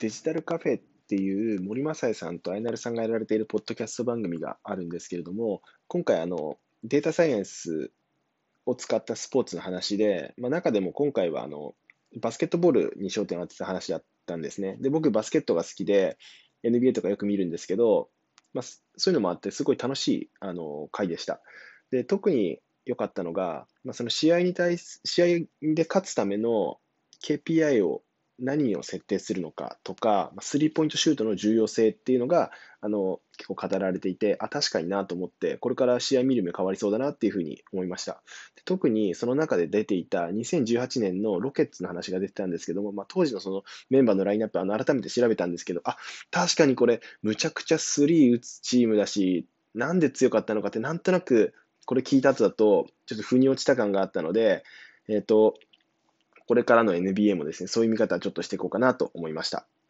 デジタルカフェっていう森正恵さんとアイナルさんがやられているポッドキャスト番組があるんですけれども、今回あの、データサイエンスを使ったスポーツの話で、まあ、中でも今回はあの、バスケットボールに焦点を当てた話だったんですね。で、僕バスケットが好きで、NBA とかよく見るんですけど、まあ、そういうのもあって、すごい楽しいあの回でした。で、特に良かったのが、まあ、その試合に対す、試合で勝つための KPI を何を設定するのかとか、スリーポイントシュートの重要性っていうのが、あの、結構語られていて、あ、確かになと思って、これから試合見る目変わりそうだなっていうふうに思いました。特にその中で出ていた2018年のロケッツの話が出てたんですけども、まあ、当時のそのメンバーのラインナップ、あの、改めて調べたんですけど、あ、確かにこれ、むちゃくちゃスリー打つチームだし、なんで強かったのかって、なんとなく、これ聞いた後だと、ちょっと腑に落ちた感があったので、えっ、ー、と、これからの NBA もですね、そういう見方はちょっとしていこうかなと思いました。